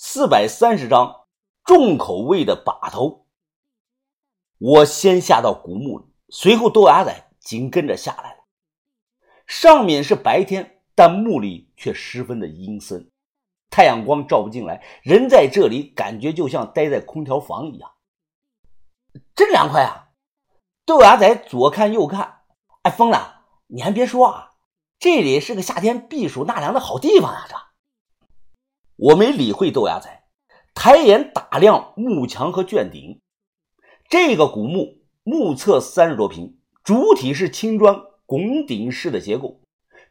四百三十张重口味的把头。我先下到古墓里，随后豆芽仔紧跟着下来了。上面是白天，但墓里却十分的阴森，太阳光照不进来，人在这里感觉就像待在空调房一样，真凉快啊！豆芽仔左看右看，哎，疯了！你还别说啊，这里是个夏天避暑纳凉的好地方呀！这，我没理会豆芽仔，抬眼打量墓墙和卷顶。这个古墓目测三十多平，主体是青砖拱顶式的结构，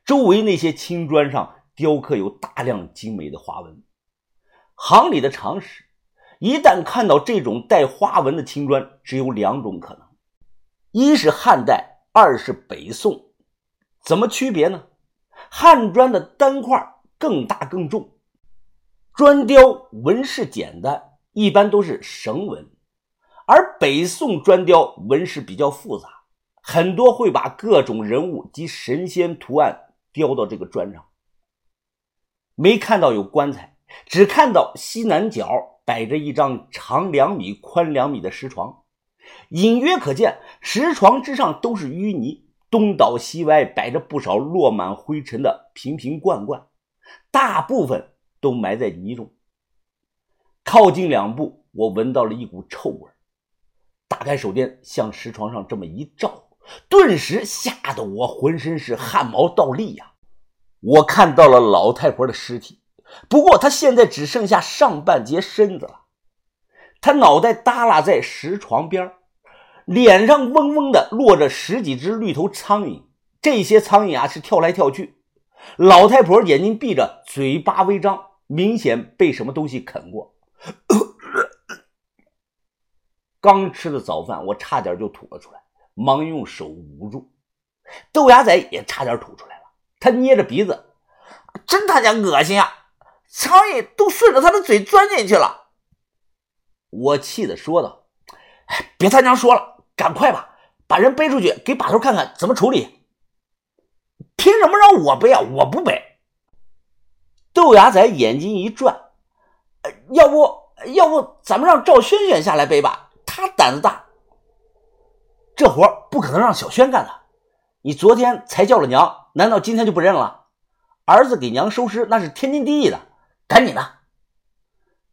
周围那些青砖上雕刻有大量精美的花纹。行里的常识，一旦看到这种带花纹的青砖，只有两种可能。一是汉代，二是北宋，怎么区别呢？汉砖的单块更大更重，砖雕纹饰简单，一般都是绳纹；而北宋砖雕纹饰比较复杂，很多会把各种人物及神仙图案雕到这个砖上。没看到有棺材，只看到西南角摆着一张长两米、宽两米的石床。隐约可见，石床之上都是淤泥，东倒西歪摆着不少落满灰尘的瓶瓶罐罐，大部分都埋在泥中。靠近两步，我闻到了一股臭味。打开手电，向石床上这么一照，顿时吓得我浑身是汗毛倒立呀！我看到了老太婆的尸体，不过她现在只剩下上半截身子了。她脑袋耷拉在石床边脸上嗡嗡的落着十几只绿头苍蝇，这些苍蝇啊是跳来跳去。老太婆眼睛闭着，嘴巴微张，明显被什么东西啃过。刚吃的早饭，我差点就吐了出来，忙用手捂住。豆芽仔也差点吐出来了，他捏着鼻子，真他娘恶心啊！苍蝇都顺着他的嘴钻进去了。我气的说道：“别他娘说了。”赶快吧，把人背出去，给把头看看怎么处理。凭什么让我背啊？我不背。豆芽仔眼睛一转，呃要不要不咱们让赵轩轩下来背吧？他胆子大。这活不可能让小轩干的。你昨天才叫了娘，难道今天就不认了？儿子给娘收尸那是天经地义的。赶紧的。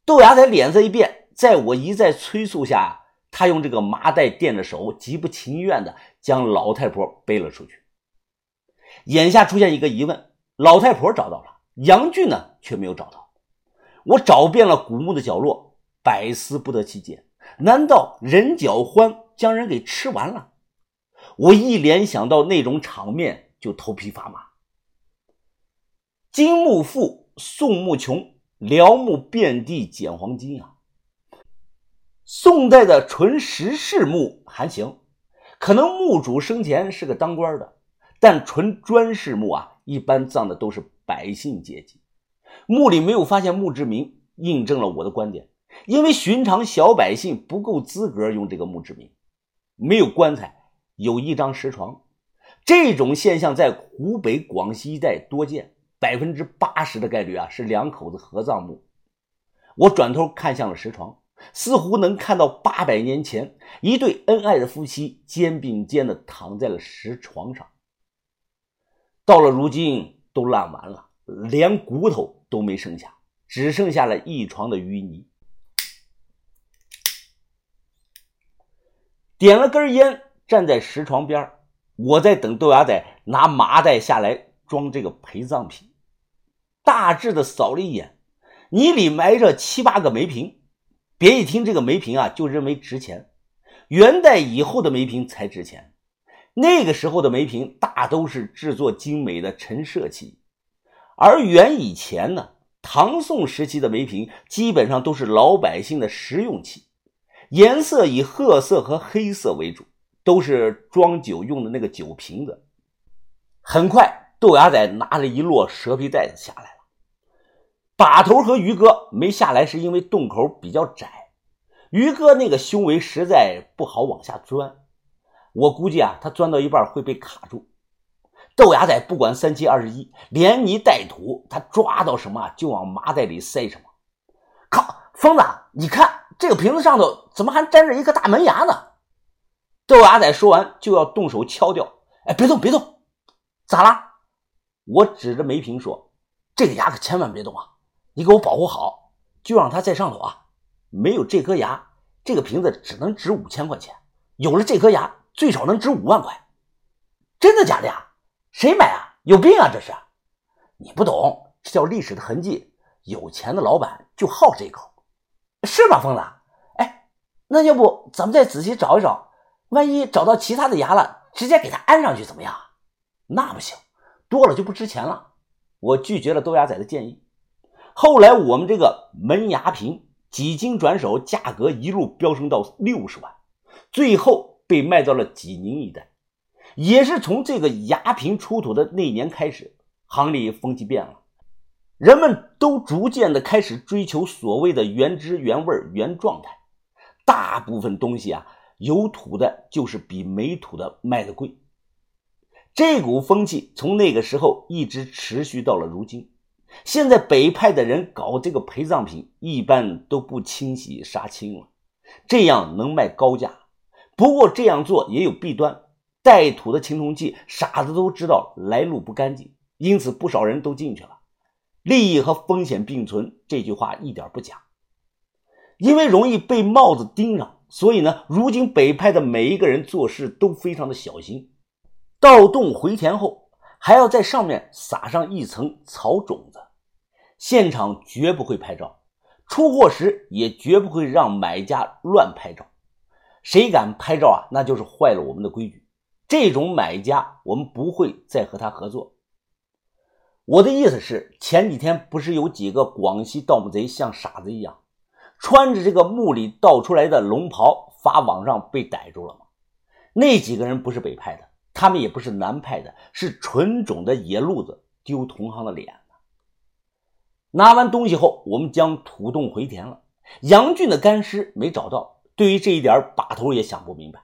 豆芽仔脸色一变，在我一再催促下。他用这个麻袋垫着手，极不情愿的将老太婆背了出去。眼下出现一个疑问：老太婆找到了，杨俊呢却没有找到。我找遍了古墓的角落，百思不得其解。难道人脚欢将人给吃完了？我一联想到那种场面，就头皮发麻。金木富，宋墓穷，辽墓遍地捡黄金啊！宋代的纯石室墓还行，可能墓主生前是个当官的，但纯砖室墓啊，一般葬的都是百姓阶级。墓里没有发现墓志铭，印证了我的观点，因为寻常小百姓不够资格用这个墓志铭。没有棺材，有一张石床，这种现象在湖北、广西一带多见，百分之八十的概率啊是两口子合葬墓。我转头看向了石床。似乎能看到八百年前一对恩爱的夫妻肩并肩的躺在了石床上。到了如今，都烂完了，连骨头都没剩下，只剩下了一床的淤泥。点了根烟，站在石床边我在等豆芽仔拿麻袋下来装这个陪葬品。大致的扫了一眼，泥里埋着七八个煤瓶。别一听这个煤瓶啊，就认为值钱。元代以后的煤瓶才值钱，那个时候的梅瓶大都是制作精美的陈设器，而元以前呢，唐宋时期的梅瓶基本上都是老百姓的实用器，颜色以褐色和黑色为主，都是装酒用的那个酒瓶子。很快，豆芽仔拿了一摞蛇皮袋子下来了。把头和于哥没下来，是因为洞口比较窄，于哥那个胸围实在不好往下钻。我估计啊，他钻到一半会被卡住。豆芽仔不管三七二十一，连泥带土，他抓到什么就往麻袋里塞什么。靠，疯子，你看这个瓶子上头怎么还粘着一颗大门牙呢？豆芽仔说完就要动手敲掉。哎，别动，别动，咋啦？我指着梅瓶说：“这个牙可千万别动啊！你给我保护好，就让它在上头啊！没有这颗牙，这个瓶子只能值五千块钱；有了这颗牙，最少能值五万块。真的假的呀？谁买啊？有病啊！这是你不懂，这叫历史的痕迹。有钱的老板就好这口，是吧，疯子？哎，那要不咱们再仔细找一找，万一找到其他的牙了，直接给它安上去怎么样？那不行。”多了就不值钱了，我拒绝了豆芽仔的建议。后来我们这个门牙瓶几经转手，价格一路飙升到六十万，最后被卖到了济宁一带。也是从这个牙瓶出土的那年开始，行里风气变了，人们都逐渐的开始追求所谓的原汁原味原状态。大部分东西啊，有土的就是比没土的卖的贵。这股风气从那个时候一直持续到了如今。现在北派的人搞这个陪葬品，一般都不清洗杀青了，这样能卖高价。不过这样做也有弊端，带土的青铜器，傻子都知道来路不干净，因此不少人都进去了。利益和风险并存，这句话一点不假。因为容易被帽子盯上，所以呢，如今北派的每一个人做事都非常的小心。盗洞回填后，还要在上面撒上一层草种子。现场绝不会拍照，出货时也绝不会让买家乱拍照。谁敢拍照啊，那就是坏了我们的规矩。这种买家，我们不会再和他合作。我的意思是，前几天不是有几个广西盗墓贼像傻子一样，穿着这个墓里盗出来的龙袍发网上被逮住了吗？那几个人不是北派的。他们也不是南派的，是纯种的野路子，丢同行的脸拿完东西后，我们将土洞回填了。杨俊的干尸没找到，对于这一点，把头也想不明白，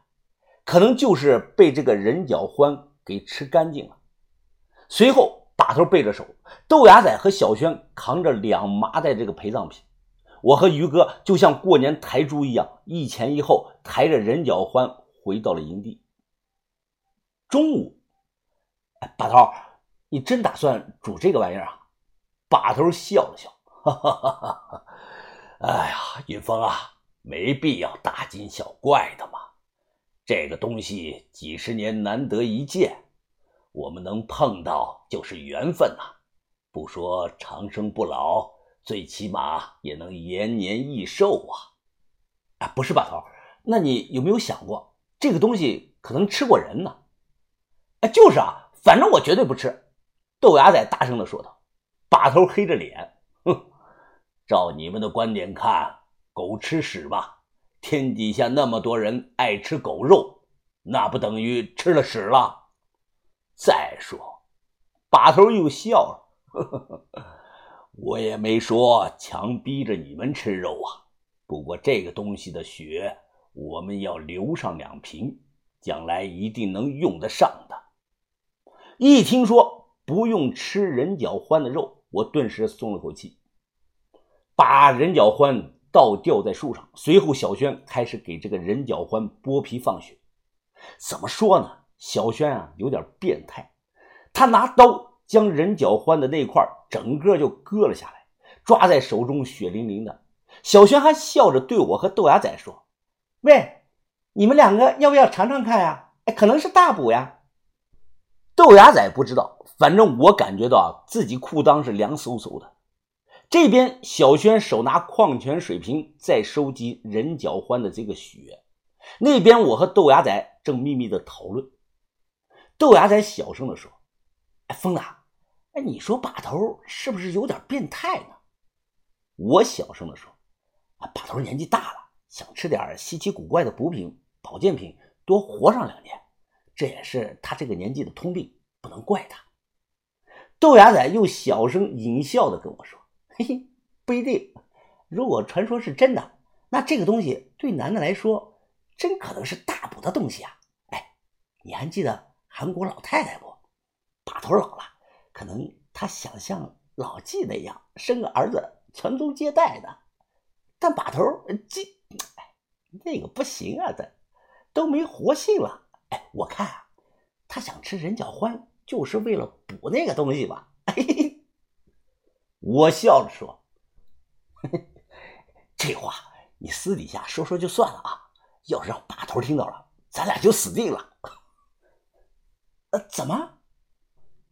可能就是被这个人脚欢给吃干净了。随后，把头背着手，豆芽仔和小轩扛着两麻袋这个陪葬品，我和于哥就像过年抬猪一样，一前一后抬着人脚欢回到了营地。中午，哎，把头，你真打算煮这个玩意儿啊？把头笑了笑，哈哈哈哈哎呀，云峰啊，没必要大惊小怪的嘛。这个东西几十年难得一见，我们能碰到就是缘分呐。不说长生不老，最起码也能延年益寿啊。啊，不是把头，那你有没有想过，这个东西可能吃过人呢？哎，就是啊，反正我绝对不吃。”豆芽仔大声的说道。把头黑着脸，哼，照你们的观点看，狗吃屎吧？天底下那么多人爱吃狗肉，那不等于吃了屎了？再说，把头又笑了，呵呵，我也没说强逼着你们吃肉啊。不过这个东西的血，我们要留上两瓶，将来一定能用得上的。一听说不用吃人脚欢的肉，我顿时松了口气，把人脚欢倒吊在树上。随后，小轩开始给这个人脚欢剥皮放血。怎么说呢？小轩啊，有点变态。他拿刀将人脚欢的那块整个就割了下来，抓在手中血淋淋的。小轩还笑着对我和豆芽仔说：“喂，你们两个要不要尝尝看呀？哎，可能是大补呀。”豆芽仔不知道，反正我感觉到自己裤裆是凉飕飕的。这边小轩手拿矿泉水瓶在收集人脚欢的这个血，那边我和豆芽仔正秘密的讨论。豆芽仔小声的说：“哎，疯子，哎，你说把头是不是有点变态呢？”我小声的说：“啊，把头年纪大了，想吃点稀奇古怪的补品、保健品，多活上两年。”这也是他这个年纪的通病，不能怪他。豆芽仔又小声淫笑的跟我说：“嘿嘿，不一定。如果传说是真的，那这个东西对男的来说，真可能是大补的东西啊！哎，你还记得韩国老太太不？把头老了，可能她想像老纪那样生个儿子传宗接代的。但把头这，那个不行啊，这都没活性了。哎，我看啊，他想吃人脚欢，就是为了补那个东西吧。我笑着说：“ 这话你私底下说说就算了啊，要是让把头听到了，咱俩就死定了。”呃，怎么？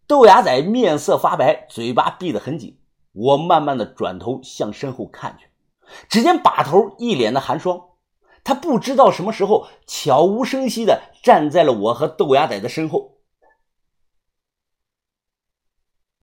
豆芽仔面色发白，嘴巴闭得很紧。我慢慢的转头向身后看去，只见把头一脸的寒霜，他不知道什么时候悄无声息的站在了我和豆芽仔的身后。